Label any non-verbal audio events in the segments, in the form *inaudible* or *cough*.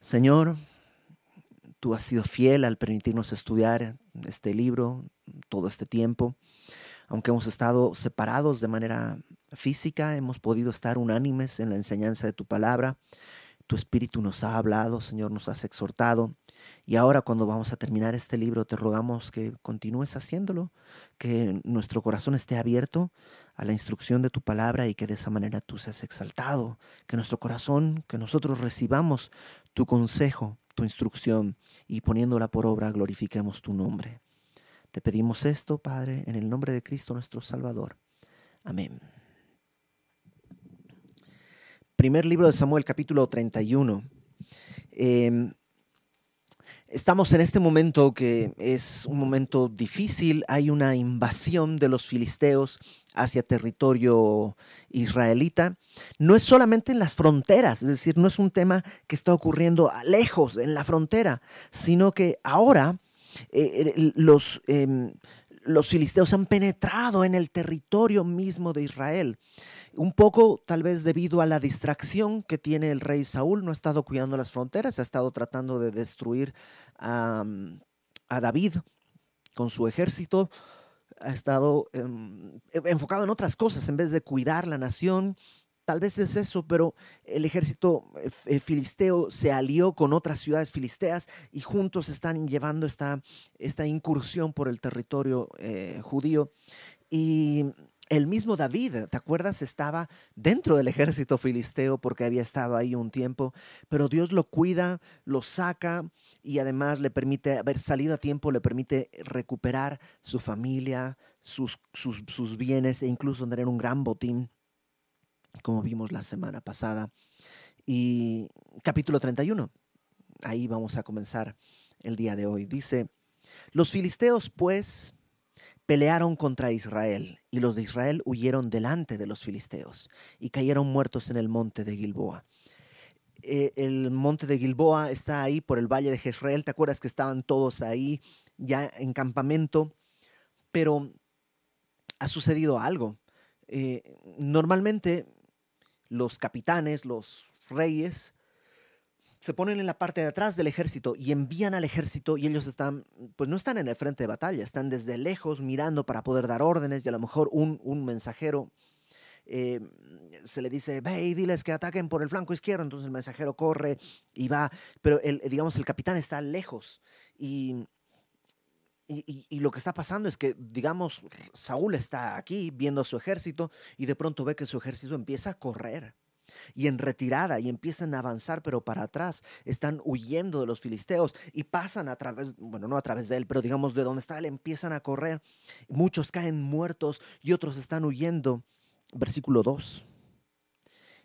Señor, tú has sido fiel al permitirnos estudiar este libro todo este tiempo. Aunque hemos estado separados de manera física, hemos podido estar unánimes en la enseñanza de tu palabra. Tu espíritu nos ha hablado, Señor, nos has exhortado. Y ahora cuando vamos a terminar este libro, te rogamos que continúes haciéndolo, que nuestro corazón esté abierto a la instrucción de tu palabra y que de esa manera tú seas exaltado, que nuestro corazón, que nosotros recibamos tu consejo, tu instrucción y poniéndola por obra glorifiquemos tu nombre. Te pedimos esto, Padre, en el nombre de Cristo nuestro Salvador. Amén. Primer libro de Samuel, capítulo 31. Em, estamos en este momento que es un momento difícil. Hay una invasión de los filisteos hacia territorio israelita. No es solamente en las fronteras, es decir, no es un tema que está ocurriendo lejos, en la frontera, sino que ahora eh, eh, los, em, los filisteos han penetrado en el territorio mismo de Israel. Un poco tal vez debido a la distracción que tiene el rey Saúl, no ha estado cuidando las fronteras, ha estado tratando de destruir a, a David con su ejército, ha estado em, enfocado en otras cosas en vez de cuidar la nación, Tal vez es eso, pero el ejército eh, filisteo se alió con otras ciudades filisteas y juntos están llevando esta, esta incursión por el territorio eh, judío. Y el mismo David, ¿te acuerdas? Estaba dentro del ejército filisteo porque había estado ahí un tiempo, pero Dios lo cuida, lo saca y además le permite haber salido a tiempo, le permite recuperar su familia, sus, sus, sus bienes e incluso tener un gran botín como vimos la semana pasada. Y capítulo 31, ahí vamos a comenzar el día de hoy. Dice, los filisteos pues pelearon contra Israel y los de Israel huyeron delante de los filisteos y cayeron muertos en el monte de Gilboa. Eh, el monte de Gilboa está ahí por el valle de Jezreel. ¿Te acuerdas que estaban todos ahí ya en campamento? Pero ha sucedido algo. Eh, normalmente los capitanes, los reyes, se ponen en la parte de atrás del ejército y envían al ejército y ellos están, pues no están en el frente de batalla, están desde lejos mirando para poder dar órdenes y a lo mejor un, un mensajero eh, se le dice, ve y diles que ataquen por el flanco izquierdo, entonces el mensajero corre y va, pero el, digamos el capitán está lejos y y, lo que está pasando es que, digamos, Saúl está aquí viendo a su ejército y de pronto ve que su ejército empieza a correr y en retirada y empiezan a avanzar, pero para atrás. Están huyendo de los filisteos y pasan a través, bueno, no a través de él, pero digamos de donde está él, empiezan a correr. Muchos caen muertos y otros están huyendo. Versículo 2.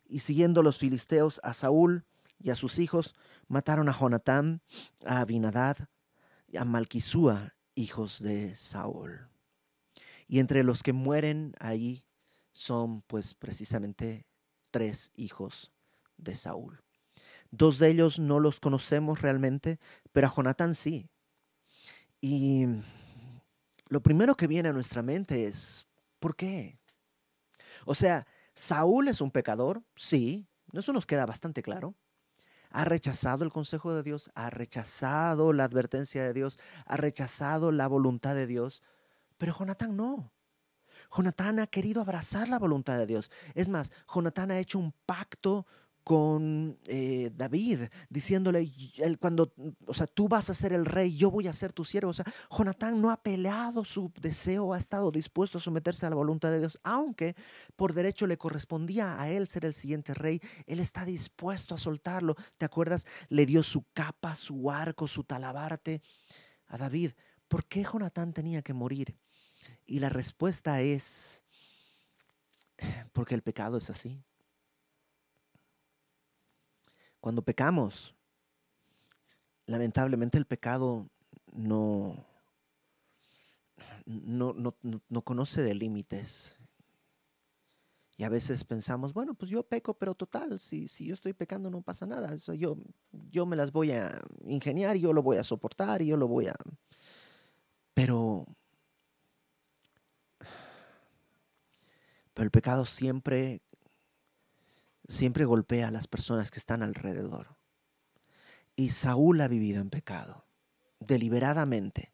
Y siguiendo los filisteos a Saúl y a sus hijos, mataron a Jonatán, a Abinadad, a Malquisúa hijos de Saúl. Y entre los que mueren ahí son pues precisamente tres hijos de Saúl. Dos de ellos no los conocemos realmente, pero a Jonatán sí. Y lo primero que viene a nuestra mente es, ¿por qué? O sea, Saúl es un pecador, sí, eso nos queda bastante claro ha rechazado el consejo de Dios, ha rechazado la advertencia de Dios, ha rechazado la voluntad de Dios, pero Jonatán no. Jonatán ha querido abrazar la voluntad de Dios. Es más, Jonatán ha hecho un pacto con eh, David, diciéndole, cuando, o sea, tú vas a ser el rey, yo voy a ser tu siervo. O sea, Jonatán no ha peleado su deseo, ha estado dispuesto a someterse a la voluntad de Dios, aunque por derecho le correspondía a él ser el siguiente rey, él está dispuesto a soltarlo. ¿Te acuerdas? Le dio su capa, su arco, su talabarte a David. ¿Por qué Jonatán tenía que morir? Y la respuesta es, porque el pecado es así. Cuando pecamos, lamentablemente el pecado no, no, no, conoce de límites. Y a veces pensamos, bueno, pues yo peco, pero total, si, si yo estoy pecando no pasa nada. yo, yo me las voy a ingeniar, yo lo voy a soportar, yo lo voy a... Pero, pero el pecado siempre siempre golpea a las personas que están alrededor. Y Saúl ha vivido en pecado, deliberadamente.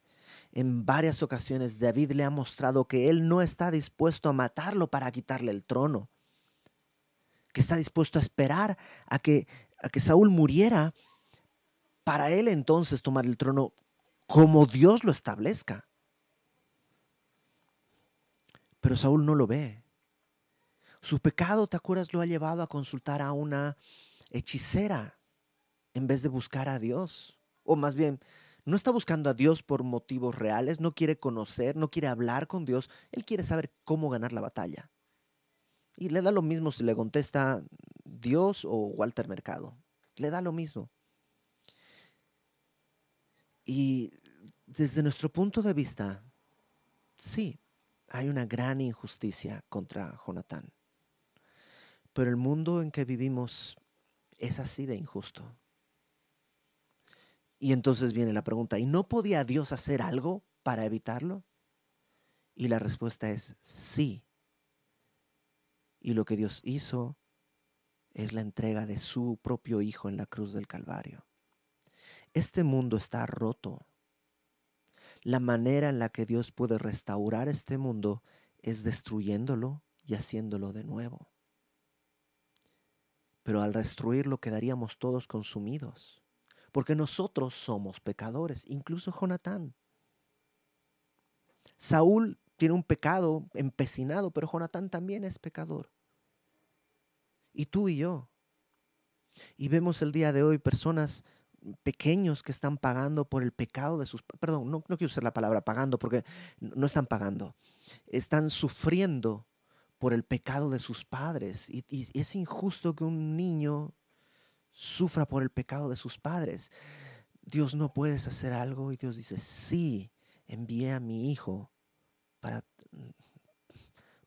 En varias ocasiones David le ha mostrado que él no está dispuesto a matarlo para quitarle el trono, que está dispuesto a esperar a que, a que Saúl muriera para él entonces tomar el trono como Dios lo establezca. Pero Saúl no lo ve. Su pecado, ¿te acuerdas? Lo ha llevado a consultar a una hechicera en vez de buscar a Dios. O más bien, no está buscando a Dios por motivos reales, no quiere conocer, no quiere hablar con Dios, él quiere saber cómo ganar la batalla. Y le da lo mismo si le contesta Dios o Walter Mercado. Le da lo mismo. Y desde nuestro punto de vista, sí, hay una gran injusticia contra Jonatán. Pero el mundo en que vivimos es así de injusto. Y entonces viene la pregunta, ¿y no podía Dios hacer algo para evitarlo? Y la respuesta es sí. Y lo que Dios hizo es la entrega de su propio Hijo en la cruz del Calvario. Este mundo está roto. La manera en la que Dios puede restaurar este mundo es destruyéndolo y haciéndolo de nuevo. Pero al destruirlo quedaríamos todos consumidos, porque nosotros somos pecadores, incluso Jonatán. Saúl tiene un pecado empecinado, pero Jonatán también es pecador. Y tú y yo. Y vemos el día de hoy personas pequeños que están pagando por el pecado de sus... Perdón, no, no quiero usar la palabra pagando porque no están pagando. Están sufriendo por el pecado de sus padres. Y, es injusto que un niño sufra por el pecado de sus padres. Dios no puedes hacer algo y Dios dice, sí, envié a mi hijo para,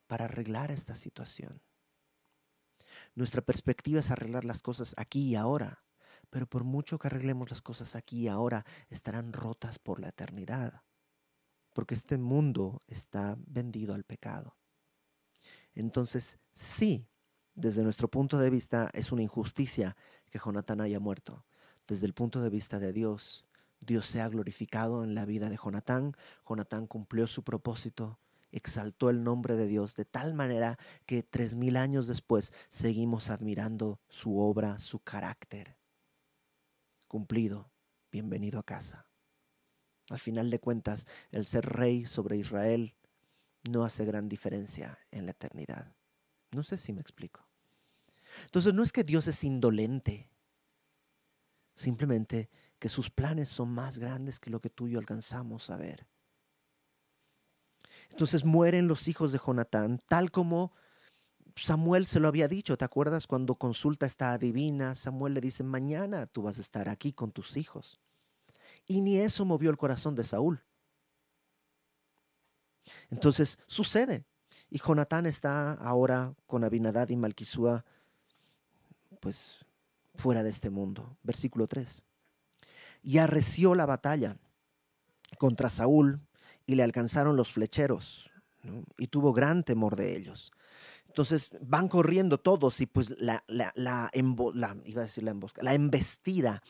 para arreglar esta situación. Nuestra perspectiva es arreglar las cosas aquí y ahora. Pero por mucho que arreglemos las cosas aquí y ahora, estarán rotas por la eternidad. Porque este mundo está vendido al pecado. Entonces, sí, desde nuestro punto de vista es una injusticia que Jonatán haya muerto. Desde el punto de vista de Dios, Dios sea glorificado en la vida de Jonatán. Jonatán cumplió su propósito, exaltó el nombre de Dios de tal manera que tres mil años después seguimos admirando su obra, su carácter cumplido, bienvenido a casa. Al final de cuentas, el ser rey sobre Israel no hace gran diferencia en la eternidad. No sé si me explico. Entonces no es que Dios es indolente, simplemente que sus planes son más grandes que lo que tú y yo alcanzamos a ver. Entonces mueren los hijos de Jonatán, tal como Samuel se lo había dicho, ¿te acuerdas cuando consulta esta adivina? Samuel le dice, mañana tú vas a estar aquí con tus hijos. Y ni eso movió el corazón de Saúl. Entonces sucede. Y Jonatán está ahora con Abinadad y Malquisúa, pues fuera de este mundo. Versículo 3. Y arreció la batalla contra Saúl y le alcanzaron los flecheros, y tuvo gran temor de ellos. Entonces van corriendo todos y pues la, la, la, iba a decir la, embosca, la embestida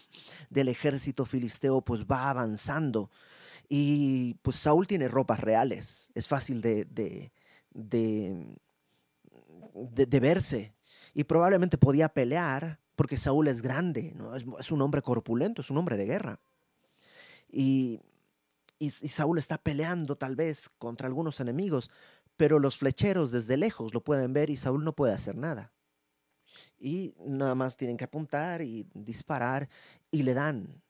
del ejército filisteo pues va avanzando. Y pues Saúl tiene ropas reales, es fácil de, de, de, verse. Y probablemente podía pelear porque Saúl es grande, ¿no? es, un hombre corpulento, es un hombre de guerra. Y, y, Saúl está peleando tal vez contra algunos enemigos, pero los flecheros desde lejos lo pueden ver y Saúl no puede hacer nada. Y nada más tienen que apuntar y disparar y le dan.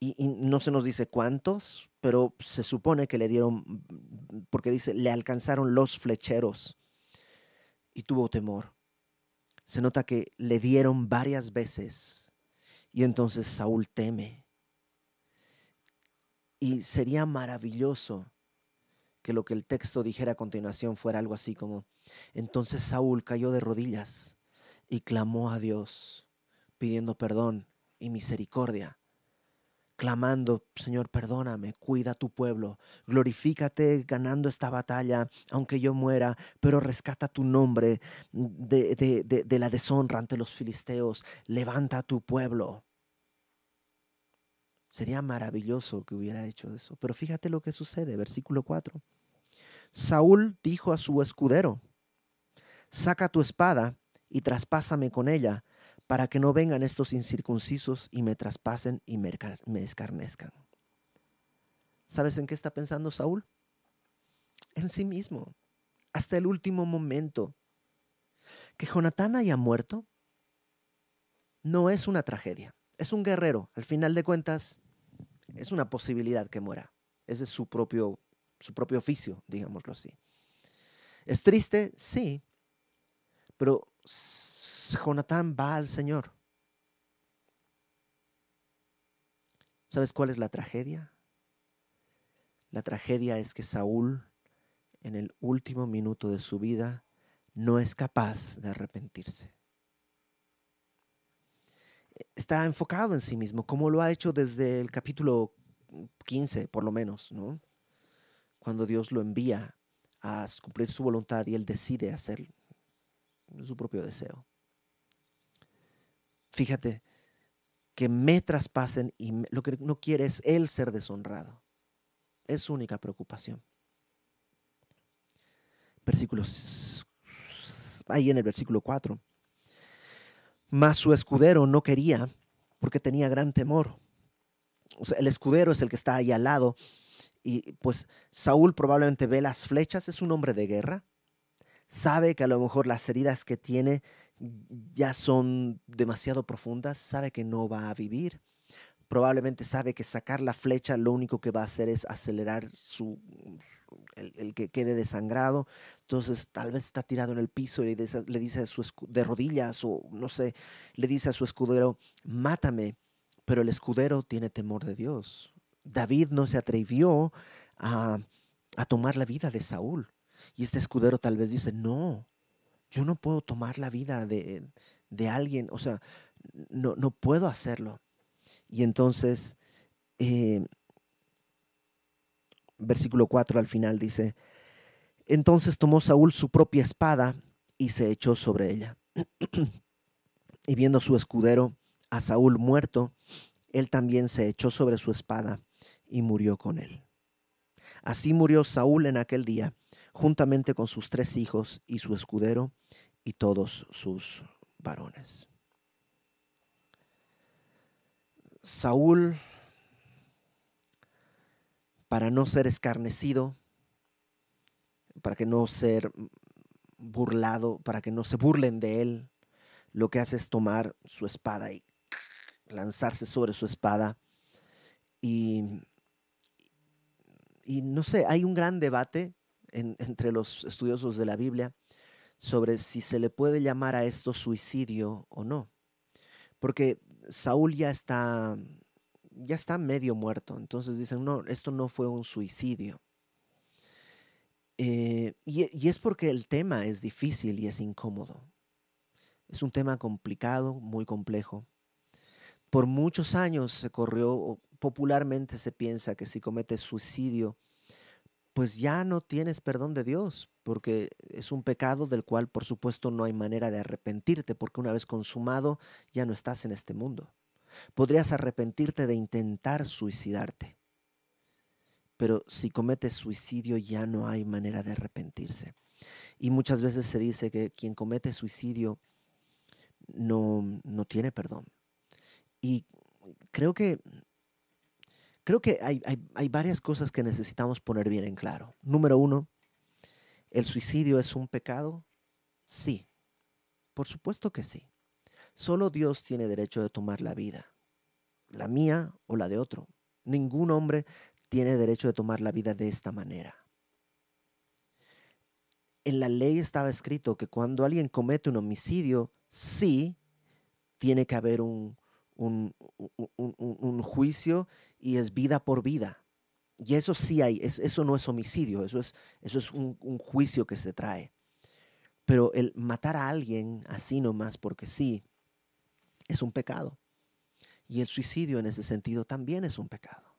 Y, no se nos dice cuántos, pero se supone que le dieron, porque dice, le alcanzaron los flecheros y tuvo temor. Se nota que le dieron varias veces y entonces Saúl teme. Y sería maravilloso que lo que el texto dijera a continuación fuera algo así como, entonces Saúl cayó de rodillas y clamó a Dios, pidiendo perdón y misericordia, clamando, Señor, perdóname, cuida a tu pueblo, glorifícate ganando esta batalla, aunque yo muera, pero rescata tu nombre de, la deshonra ante los filisteos, levanta a tu pueblo. Sería maravilloso que hubiera hecho eso. Pero fíjate lo que sucede, versículo 4. Saúl dijo a su escudero, saca tu espada y traspásame con ella, para que no vengan estos incircuncisos y me traspasen y me escarnezcan. ¿Sabes en qué está pensando Saúl? En sí mismo, hasta el último momento. Que Jonatán haya muerto no es una tragedia, es un guerrero. Al final de cuentas, es una posibilidad que muera. Ese es su propio, su propio oficio, digámoslo así. ¿Es triste? Sí, pero Jonatán va al Señor. ¿Sabes cuál es la tragedia? La tragedia es que Saúl, en el último minuto de su vida, no es capaz de arrepentirse. Está enfocado en sí mismo, como lo ha hecho desde el capítulo 15, por lo menos, ¿no? Cuando Dios lo envía a cumplir su voluntad y él decide hacer su propio deseo. Fíjate que me traspasen y lo que no quiere es él ser deshonrado. Es su única preocupación. Versículos, ahí en el versículo 4. Mas su escudero no quería porque tenía gran temor. El escudero es el que está ahí al lado. Y pues Saúl probablemente ve las flechas, es un hombre de guerra. Sabe que a lo mejor las heridas que tiene ya son demasiado profundas, sabe que no va a vivir. Probablemente sabe que sacar la flecha lo único que va a hacer es acelerar su, el, que quede desangrado. Entonces tal vez está tirado en el piso y le dice, a su de rodillas o no sé, le dice a su escudero, mátame. Pero el escudero tiene temor de Dios. David no se atrevió a, a tomar la vida de Saúl. Y este escudero tal vez dice, no, yo no puedo tomar la vida de, alguien, o sea, no, no, puedo hacerlo. Y entonces, eh, versículo 4 al final dice, entonces tomó Saúl su propia espada y se echó sobre ella. y viendo su escudero, a Saúl muerto, él también se echó sobre su espada y murió con él. Así murió Saúl en aquel día, juntamente con sus tres hijos y su escudero y todos sus varones. Saúl, para no ser escarnecido, para que no ser burlado, para que no se burlen de él, lo que hace es tomar su espada y lanzarse sobre su espada. Y, y no sé, hay un gran debate entre los estudiosos de la Biblia sobre si se le puede llamar a esto suicidio o no. Porque Saúl ya está, ya está medio muerto. Entonces dicen, no, esto no fue un suicidio. Eh, y, es porque el tema es difícil y es incómodo. Es un tema complicado, muy complejo. Por muchos años se corrió, popularmente se piensa que si cometes suicidio, pues ya no tienes perdón de Dios, porque es un pecado del cual por supuesto no hay manera de arrepentirte, porque una vez consumado ya no estás en este mundo. Podrías arrepentirte de intentar suicidarte, pero si cometes suicidio ya no hay manera de arrepentirse. Y muchas veces se dice que quien comete suicidio no, no tiene perdón. Y creo que Creo que hay, varias cosas que necesitamos poner bien en claro. Número uno, ¿el suicidio es un pecado? Sí, por supuesto que sí. Solo Dios tiene derecho de tomar la vida, la mía o la de otro. Ningún hombre tiene derecho de tomar la vida de esta manera. En la ley estaba escrito que cuando alguien comete un homicidio, sí, tiene que haber un, un, juicio y es vida por vida. Y eso sí hay, eso no es homicidio, eso es, eso es un, juicio que se trae. Pero el matar a alguien así nomás porque sí, es un pecado. Y el suicidio en ese sentido también es un pecado.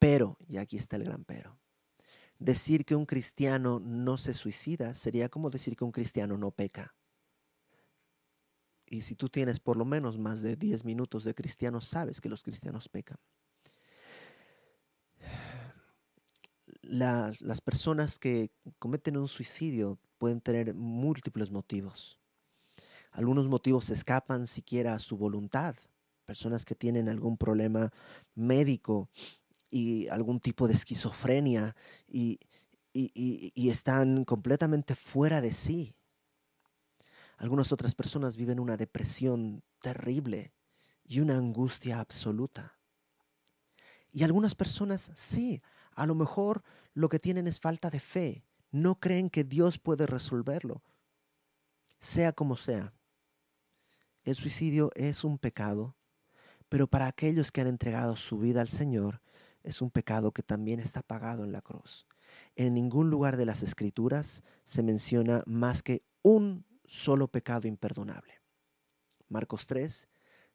Pero, y aquí está el gran pero, decir que un cristiano no se suicida sería como decir que un cristiano no peca. Y si tú tienes por lo menos más de 10 minutos de cristianos, sabes que los cristianos pecan. Las, las personas que cometen un suicidio pueden tener múltiples motivos. Algunos motivos escapan siquiera a su voluntad. Personas que tienen algún problema médico y algún tipo de esquizofrenia y, y, están completamente fuera de sí. Algunas otras personas viven una depresión terrible y una angustia absoluta. Y algunas personas sí, a lo mejor lo que tienen es falta de fe. No creen que Dios puede resolverlo. Sea como sea. El suicidio es un pecado, pero para aquellos que han entregado su vida al Señor, es un pecado que también está pagado en la cruz. En ningún lugar de las escrituras se menciona más que un solo pecado imperdonable. Marcos 3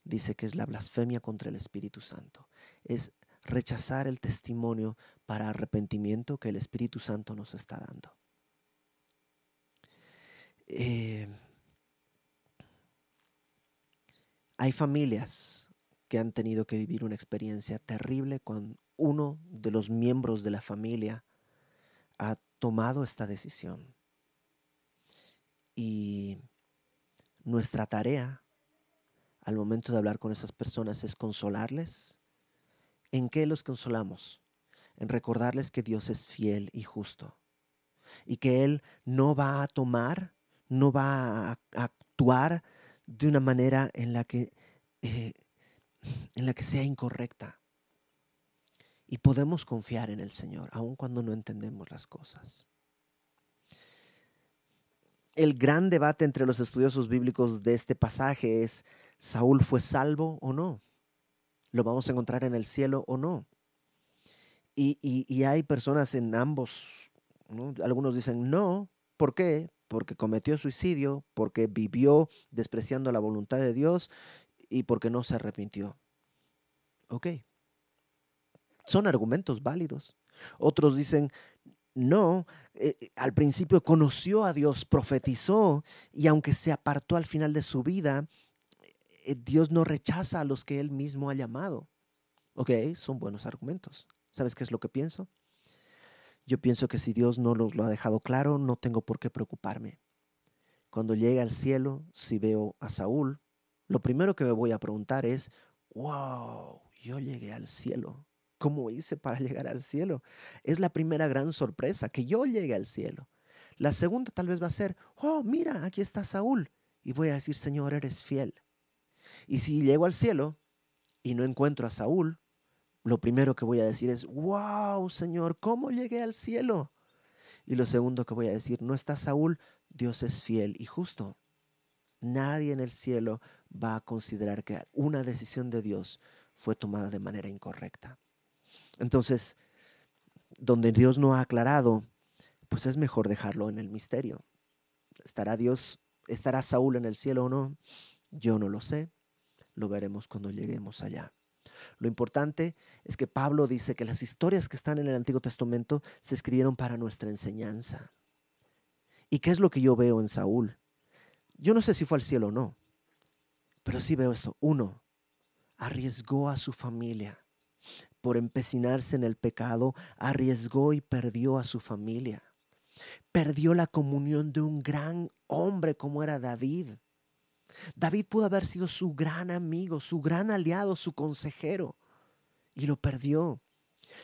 dice que es la blasfemia contra el Espíritu Santo. Es rechazar el testimonio para arrepentimiento que el Espíritu Santo nos está dando. Eh, hay familias que han tenido que vivir una experiencia terrible con uno de los miembros de la familia ha tomado esta decisión. Y nuestra tarea al momento de hablar con esas personas es consolarles. ¿En qué los consolamos? En recordarles que Dios es fiel y justo y que Él no va a tomar, no va a actuar de una manera en la que, eh, en la que sea incorrecta. Y podemos confiar en el Señor, aun cuando no entendemos las cosas. El gran debate entre los estudiosos bíblicos de este pasaje es, ¿Saúl fue salvo o no? ¿Lo vamos a encontrar en el cielo o no? Y, hay personas en ambos, algunos dicen no, ¿por qué? Porque cometió suicidio, porque vivió despreciando la voluntad de Dios y porque no se arrepintió. Ok, son argumentos válidos. Otros dicen, no, eh, eh, al principio conoció a Dios, profetizó y aunque se apartó al final de su vida, eh, Dios no rechaza a los que Él mismo ha llamado. Ok, son buenos argumentos. ¿Sabes qué es lo que pienso? Yo pienso que si Dios no los lo ha dejado claro, no tengo por qué preocuparme. Cuando llegue al cielo, si veo a Saúl, lo primero que me voy a preguntar es, wow, yo llegué al cielo. ¿Cómo hice para *laughs* llegar al cielo? Es la primera gran sorpresa, que yo llegue al cielo. La segunda tal vez va a ser, oh, mira, aquí está Saúl. Y voy a decir, Señor, eres fiel. Y si llego al cielo y no encuentro a Saúl, lo primero que voy a decir es, wow, Señor, ¿cómo llegué al cielo? Y lo segundo que voy a decir, no está Saúl, Dios es fiel y justo. Nadie en el cielo va a considerar que una decisión de Dios fue tomada de manera incorrecta. Entonces, donde Dios no ha aclarado, pues es mejor dejarlo en el misterio. ¿Estará Dios, estará Saúl en el cielo o no? Yo no lo sé. Lo veremos cuando lleguemos allá. Lo importante es que Pablo dice que las historias que están en el Antiguo Testamento se escribieron para nuestra enseñanza. ¿Y qué es lo que yo veo en Saúl? Yo no sé si fue al cielo o no, pero sí veo esto. Uno, arriesgó a su familia por empecinarse en el pecado, arriesgó y perdió a su familia. Perdió la comunión de un gran hombre como era David. David pudo haber sido su gran amigo, su gran aliado, su consejero, y lo perdió.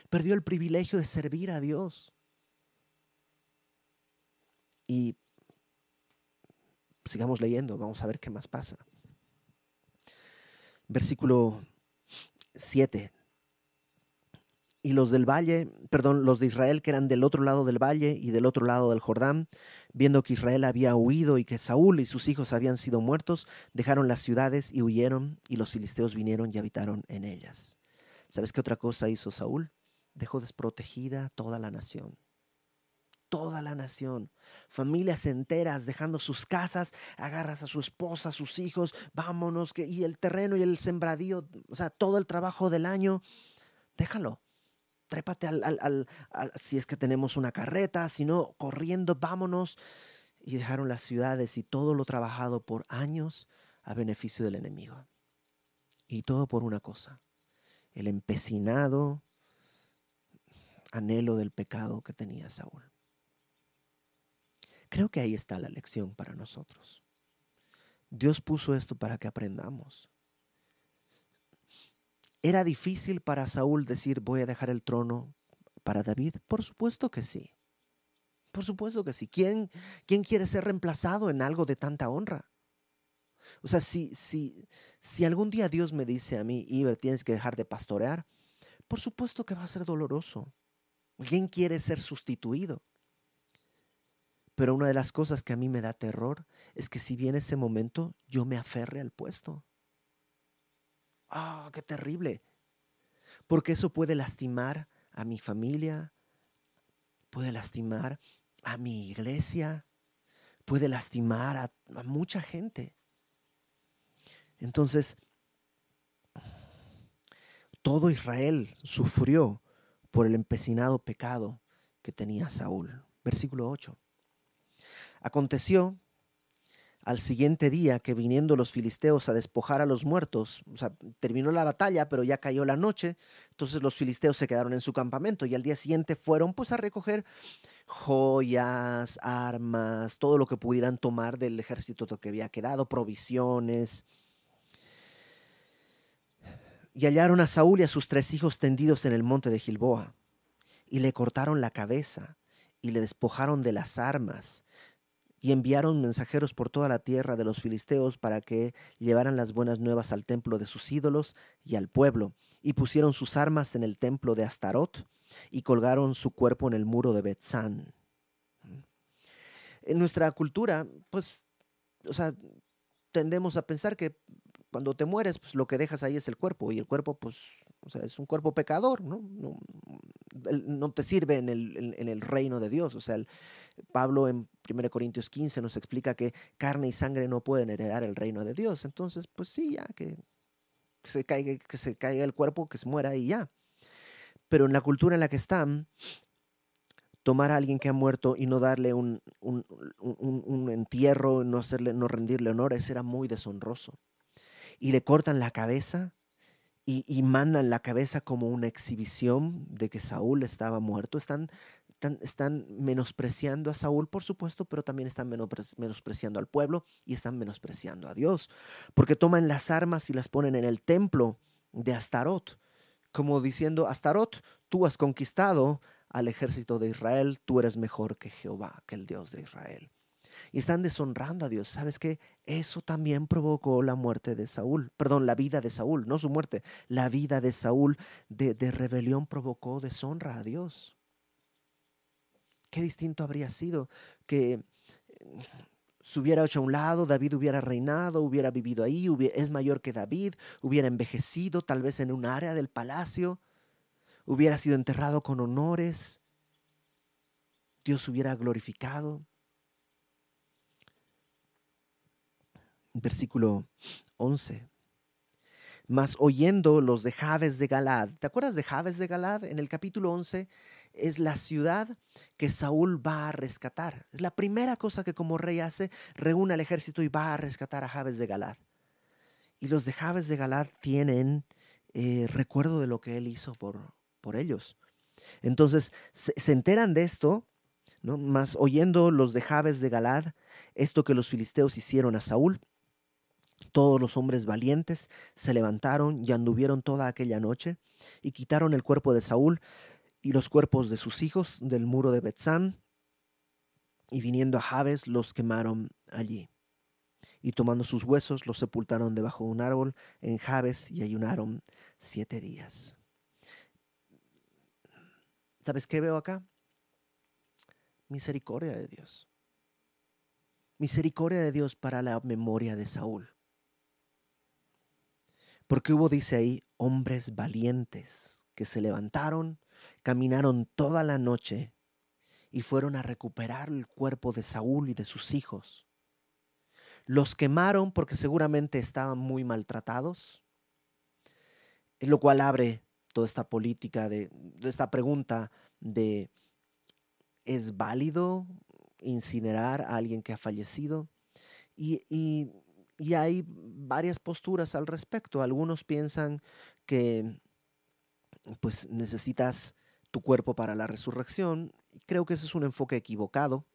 Perdió el privilegio de servir a Dios. Y sigamos leyendo, vamos a ver qué más pasa. Versículo 7 y los del valle, perdón, los de Israel que eran del otro lado del valle y del otro lado del Jordán, viendo que Israel había huido y que Saúl y sus hijos habían sido muertos, dejaron las ciudades y huyeron, y los filisteos vinieron y habitaron en ellas. ¿Sabes qué otra cosa hizo Saúl? Dejó desprotegida toda la nación. Toda la nación, familias enteras dejando sus casas, agarras a su esposa, a sus hijos, vámonos, y el terreno y el sembradío, o sea, todo el trabajo del año, déjalo trépate al, si es que tenemos una carreta, si no, corriendo, vámonos. Y dejaron las ciudades y todo lo trabajado por años a beneficio del enemigo. Y todo por una cosa, el empecinado anhelo del pecado que tenía Saúl. Creo que ahí está la lección para nosotros. Dios puso esto para que aprendamos. ¿Era difícil para Saúl decir voy a dejar el trono para David? Por supuesto que sí. Por supuesto que sí. ¿Quién, quién quiere ser reemplazado en algo de tanta honra? O sea, si, si, si algún día Dios me dice a mí, Iber, tienes que dejar de pastorear, por supuesto que va a ser doloroso. ¿Quién quiere ser sustituido? Pero una de las cosas que a mí me da terror es que si viene ese momento, yo me aferre al puesto. ¡Ah, qué terrible! Porque eso puede lastimar a mi familia, puede lastimar a mi iglesia, puede lastimar a, a mucha gente. Entonces, todo Israel sufrió por el empecinado pecado que tenía Saúl. Versículo 8. Aconteció al siguiente día que viniendo los filisteos a despojar a los muertos, o sea, terminó la batalla, pero ya cayó la noche, entonces los filisteos se quedaron en su campamento y al día siguiente fueron pues a recoger joyas, armas, todo lo que pudieran tomar del ejército que había quedado, provisiones. Y hallaron a Saúl y a sus tres hijos tendidos en el monte de Gilboa, y le cortaron la cabeza, y le despojaron de las armas, y enviaron mensajeros por toda la tierra de los filisteos para que llevaran las buenas nuevas al templo de sus ídolos y al pueblo, y pusieron sus armas en el templo de Astarot, y colgaron su cuerpo en el muro de Betzán. En nuestra cultura, pues, o sea, tendemos a pensar que cuando te mueres, pues lo que dejas ahí es el cuerpo, y el cuerpo, pues, o sea, es un cuerpo pecador, ¿no? No, no te sirve en el, en el, reino de Dios. O sea, Pablo en 1 Corintios 15 nos explica que carne y sangre no pueden heredar el reino de Dios. Entonces, pues sí, ya que se caiga, que se caiga el cuerpo, que se muera y ya. Pero en la cultura en la que están, tomar a alguien que ha muerto y no darle un, un, un, entierro, no, hacerle, no rendirle honor, eso era muy deshonroso. Y le cortan la cabeza y, mandan la cabeza como una exhibición de que Saúl estaba muerto. Están están, menospreciando a Saúl, por supuesto, pero también están menospreciando al pueblo y están menospreciando a Dios, porque toman las armas y las ponen en el templo de Astarot, como diciendo, Astarot, tú has conquistado al ejército de Israel, tú eres mejor que Jehová, que el Dios de Israel. Y están deshonrando a Dios. ¿Sabes qué? Eso también provocó la muerte de Saúl. Perdón, la vida de Saúl, no su muerte. La vida de Saúl de, de rebelión provocó deshonra a Dios. Qué distinto habría sido que se hubiera hecho a un lado, David hubiera reinado, hubiera vivido ahí, es mayor que David, hubiera envejecido tal vez en un área del palacio, hubiera sido enterrado con honores, Dios hubiera glorificado. Versículo 11. Mas oyendo los de Jabes de Galad, ¿te acuerdas de Jabes de Galad? En el capítulo 11 es la ciudad que Saúl va a rescatar. Es la primera cosa que como rey hace, reúne al ejército y va a rescatar a Jabes de Galad. Y los de Jabes de Galad tienen eh, recuerdo de lo que él hizo por, por ellos. Entonces se, enteran de esto, ¿no? Más oyendo los de Jabes de Galad esto que los filisteos hicieron a Saúl, todos los hombres valientes se levantaron y anduvieron toda aquella noche y quitaron el cuerpo de Saúl y los cuerpos de sus hijos del muro de Betzán, y viniendo a Jabes los quemaron allí. Y tomando sus huesos los sepultaron debajo de un árbol en Jabes y ayunaron siete días. ¿Sabes qué veo acá? Misericordia de Dios. Misericordia de Dios para la memoria de Saúl. Porque hubo, dice ahí, hombres valientes que se levantaron caminaron toda la noche y fueron a recuperar el cuerpo de Saúl y de sus hijos. Los quemaron porque seguramente estaban muy maltratados, lo cual abre toda esta política de, esta pregunta de ¿es válido incinerar a alguien que ha fallecido? Y, y hay varias posturas al respecto. Algunos piensan que pues necesitas tu cuerpo para la resurrección. Creo que ese es un enfoque equivocado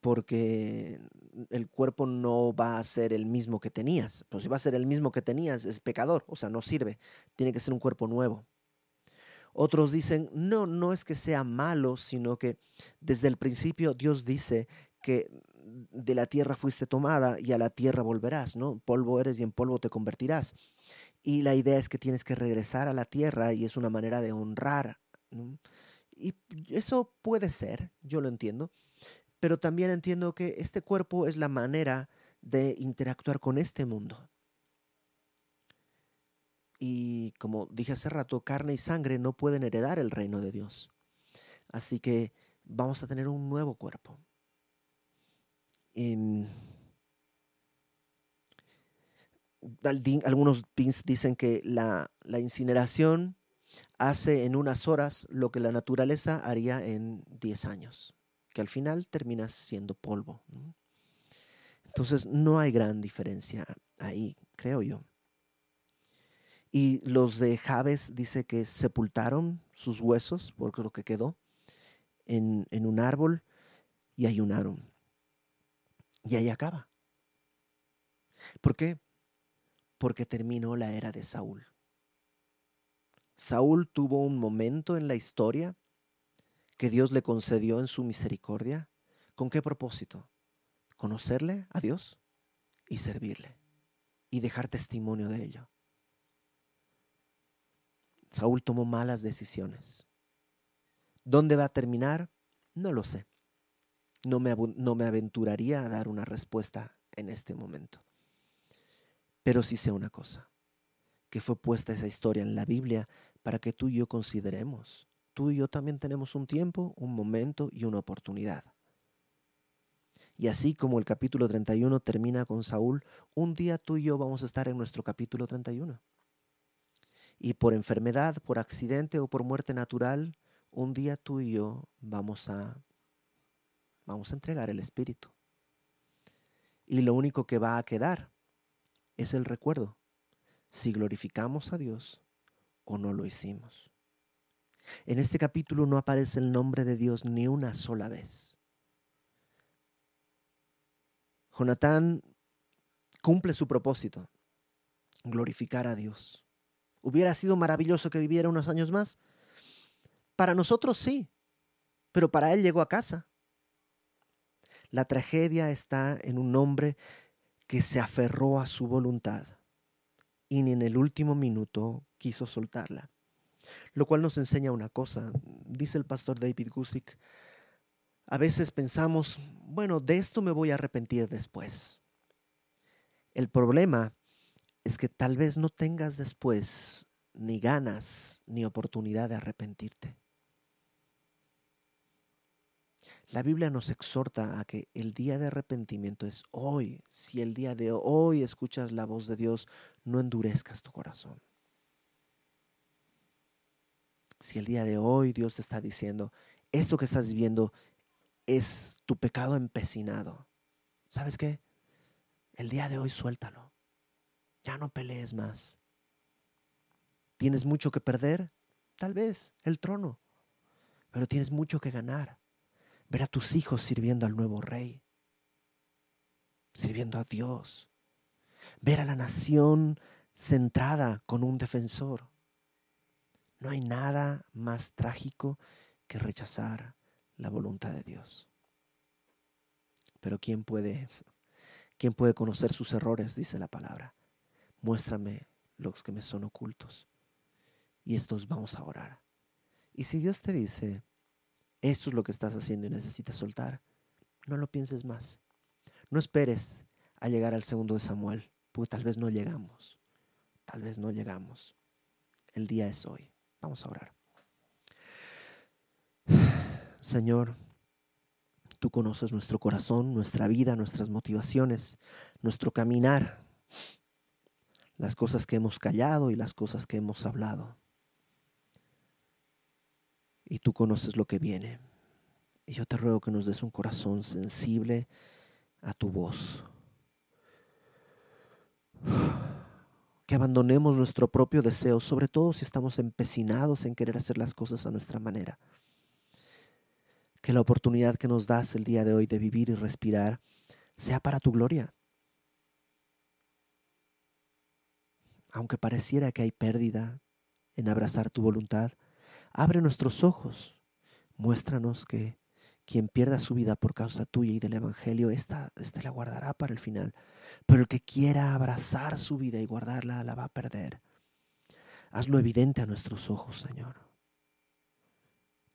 porque el cuerpo no va a ser el mismo que tenías. Pero si va a ser el mismo que tenías, es pecador, o sea, no sirve. Tiene que ser un cuerpo nuevo. Otros dicen, no, no es que sea malo, sino que desde el principio Dios dice que de la tierra fuiste tomada y a la tierra volverás, ¿no? Polvo eres y en polvo te convertirás. Y la idea es que tienes que regresar a la tierra y es una manera de honrar. Y eso puede ser, yo lo entiendo, pero también entiendo que este cuerpo es la manera de interactuar con este mundo. Y como dije hace rato, carne y sangre no pueden heredar el reino de Dios. Así que vamos a tener un nuevo cuerpo. Em, algunos dicen que la, incineración hace en unas horas lo que la naturaleza haría en 10 años, que al final terminas siendo polvo. Entonces no hay gran diferencia ahí, creo yo. Y los de Javes dice que sepultaron sus huesos, porque lo que quedó, en, en un árbol y ayunaron. Y ahí acaba. ¿Por qué? Porque terminó la era de Saúl. Saúl tuvo un momento en la historia que Dios le concedió en su misericordia. ¿Con qué propósito? Conocerle a Dios y servirle y dejar testimonio de ello. Saúl tomó malas decisiones. ¿Dónde va a terminar? No lo sé no me, no me aventuraría a dar una respuesta en este momento. Pero sí sé una cosa, que fue puesta esa historia en la Biblia para que tú y yo consideremos. Tú y yo también tenemos un tiempo, un momento y una oportunidad. Y así como el capítulo 31 termina con Saúl, un día tú y yo vamos a estar en nuestro capítulo 31. Y por enfermedad, por accidente o por muerte natural, un día tú y yo vamos a Vamos a entregar el Espíritu. Y lo único que va a quedar es el recuerdo, si glorificamos a Dios o no lo hicimos. En este capítulo no aparece el nombre de Dios ni una sola vez. Jonatán cumple su propósito, glorificar a Dios. ¿Hubiera sido maravilloso que viviera unos años más? Para nosotros sí, pero para él llegó a casa. La tragedia está en un hombre que se aferró a su voluntad y ni en el último minuto quiso soltarla. Lo cual nos enseña una cosa, dice el pastor David Gusick, a veces pensamos, bueno, de esto me voy a arrepentir después. El problema es que tal vez no tengas después ni ganas ni oportunidad de arrepentirte. La Biblia nos exhorta a que el día de arrepentimiento es hoy. Si el día de hoy escuchas la voz de Dios, no endurezcas tu corazón. Si el día de hoy Dios te está diciendo, esto que estás viviendo es tu pecado empecinado, ¿sabes qué? El día de hoy suéltalo. Ya no pelees más. ¿Tienes mucho que perder? Tal vez el trono, pero tienes mucho que ganar ver a tus hijos sirviendo al nuevo rey, sirviendo a Dios, ver a la nación centrada con un defensor. No hay nada más trágico que rechazar la voluntad de Dios. Pero ¿quién puede, quién puede conocer sus errores? Dice la palabra. Muéstrame los que me son ocultos. Y estos vamos a orar. Y si Dios te dice, esto es lo que estás haciendo y necesitas soltar, no lo pienses más. No esperes a llegar al segundo de Samuel, porque tal vez no llegamos. Tal vez no llegamos. El día es hoy. Vamos a orar. *sighs* Señor, tú conoces nuestro corazón, nuestra vida, nuestras motivaciones, nuestro caminar, las cosas que hemos callado y las cosas que hemos hablado y tú conoces lo que viene. Y yo te ruego que nos des un corazón sensible a tu voz. Que abandonemos nuestro propio deseo, sobre todo si estamos empecinados en querer hacer las cosas a nuestra manera. Que la oportunidad que nos das el día de hoy de vivir y respirar sea para tu gloria. Aunque pareciera que hay pérdida en abrazar tu voluntad, abre nuestros ojos, muéstranos que quien pierda su vida por causa tuya y del Evangelio, esta, esta la guardará para el final. Pero el que quiera abrazar su vida y guardarla, la va a perder. Hazlo evidente a nuestros ojos, Señor.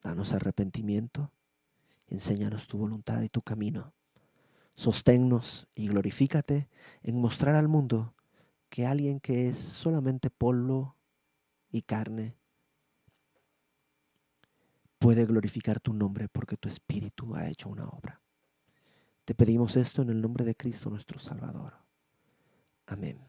Danos arrepentimiento, enséñanos tu voluntad y tu camino. Sosténnos y glorifícate en mostrar al mundo que alguien que es solamente polvo y carne puede glorificar tu nombre porque tu Espíritu ha hecho una obra. Te pedimos esto en el nombre de Cristo nuestro Salvador. Amén.